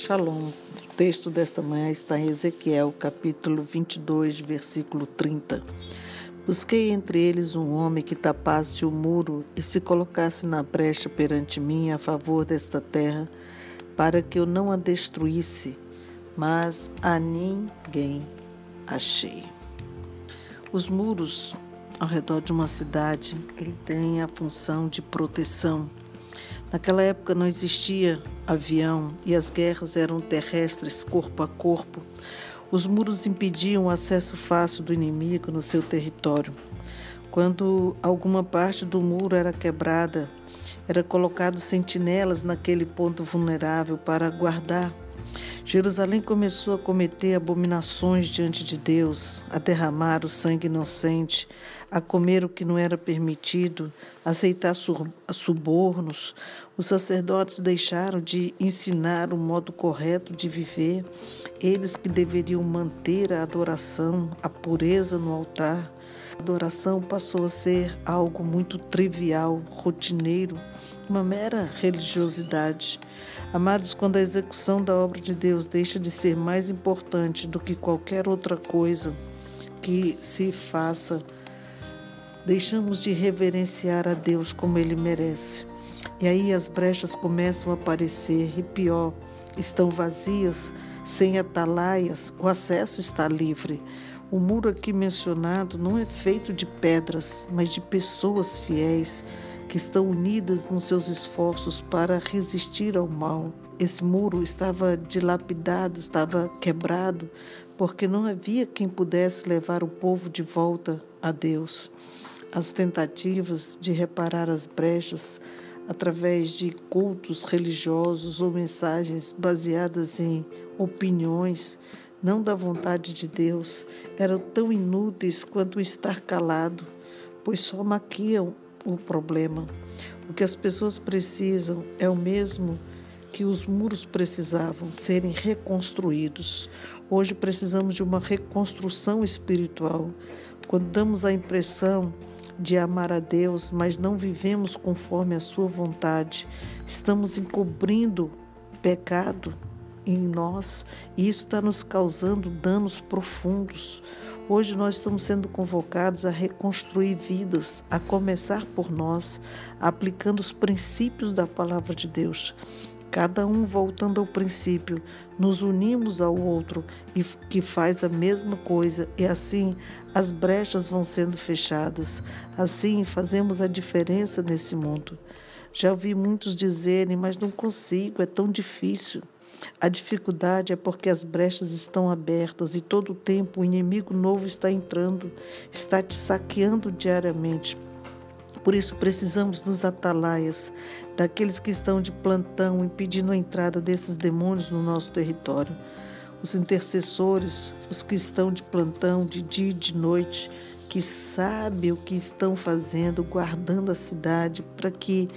Shalom. O texto desta manhã está em Ezequiel, capítulo 22, versículo 30. Busquei entre eles um homem que tapasse o muro e se colocasse na brecha perante mim a favor desta terra, para que eu não a destruísse, mas a ninguém achei. Os muros ao redor de uma cidade, ele tem a função de proteção Naquela época não existia avião e as guerras eram terrestres, corpo a corpo. Os muros impediam o acesso fácil do inimigo no seu território. Quando alguma parte do muro era quebrada, era colocado sentinelas naquele ponto vulnerável para guardar. Jerusalém começou a cometer abominações diante de Deus, a derramar o sangue inocente, a comer o que não era permitido, aceitar subornos. Os sacerdotes deixaram de ensinar o modo correto de viver, eles que deveriam manter a adoração, a pureza no altar. A adoração passou a ser algo muito trivial, rotineiro, uma mera religiosidade. Amados, quando a execução da obra de Deus deixa de ser mais importante do que qualquer outra coisa que se faça, deixamos de reverenciar a Deus como ele merece. E aí as brechas começam a aparecer, e pior, estão vazias, sem atalaias, o acesso está livre. O muro aqui mencionado não é feito de pedras, mas de pessoas fiéis que estão unidas nos seus esforços para resistir ao mal. Esse muro estava dilapidado, estava quebrado, porque não havia quem pudesse levar o povo de volta a Deus. As tentativas de reparar as brechas através de cultos religiosos ou mensagens baseadas em opiniões, não da vontade de Deus, eram tão inúteis quanto estar calado, pois só maquiam o problema. O que as pessoas precisam é o mesmo que os muros precisavam serem reconstruídos. Hoje precisamos de uma reconstrução espiritual. Quando damos a impressão de amar a Deus, mas não vivemos conforme a Sua vontade, estamos encobrindo pecado em nós e isso está nos causando danos profundos. Hoje nós estamos sendo convocados a reconstruir vidas, a começar por nós, aplicando os princípios da palavra de Deus. Cada um voltando ao princípio, nos unimos ao outro e que faz a mesma coisa, e assim as brechas vão sendo fechadas. Assim fazemos a diferença nesse mundo. Já ouvi muitos dizerem, mas não consigo, é tão difícil. A dificuldade é porque as brechas estão abertas e todo o tempo o inimigo novo está entrando, está te saqueando diariamente. Por isso precisamos dos atalaias, daqueles que estão de plantão impedindo a entrada desses demônios no nosso território. Os intercessores, os que estão de plantão de dia e de noite, que sabem o que estão fazendo, guardando a cidade, para que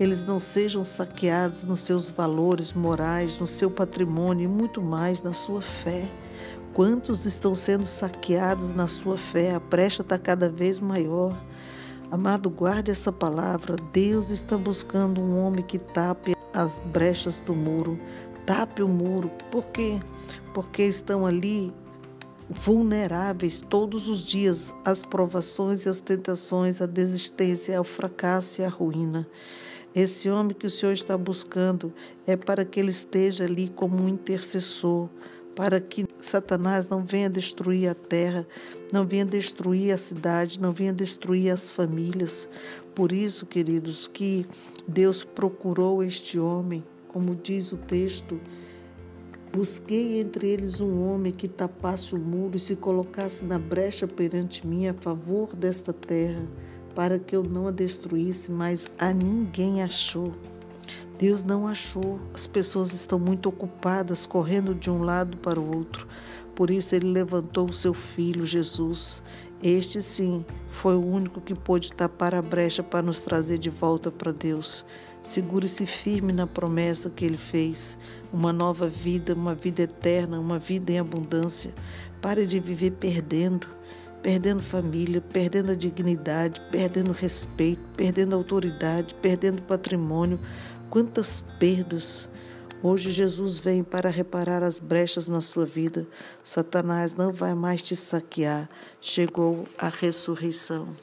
eles não sejam saqueados nos seus valores morais, no seu patrimônio e muito mais na sua fé. Quantos estão sendo saqueados na sua fé? A brecha está cada vez maior. Amado, guarde essa palavra. Deus está buscando um homem que tape as brechas do muro. Tape o muro. Por quê? Porque estão ali vulneráveis todos os dias às provações e às tentações, à desistência, ao fracasso e à ruína. Esse homem que o Senhor está buscando é para que ele esteja ali como um intercessor, para que Satanás não venha destruir a terra, não venha destruir a cidade, não venha destruir as famílias. Por isso, queridos, que Deus procurou este homem, como diz o texto, Busquei entre eles um homem que tapasse o muro e se colocasse na brecha perante mim a favor desta terra, para que eu não a destruísse, mas a ninguém achou. Deus não achou. As pessoas estão muito ocupadas, correndo de um lado para o outro. Por isso ele levantou o seu filho, Jesus. Este sim foi o único que pôde tapar a brecha para nos trazer de volta para Deus. Segure-se firme na promessa que ele fez uma nova vida, uma vida eterna, uma vida em abundância. Pare de viver perdendo, perdendo família, perdendo a dignidade, perdendo respeito, perdendo autoridade, perdendo patrimônio. Quantas perdas! Hoje Jesus vem para reparar as brechas na sua vida. Satanás não vai mais te saquear. Chegou a ressurreição.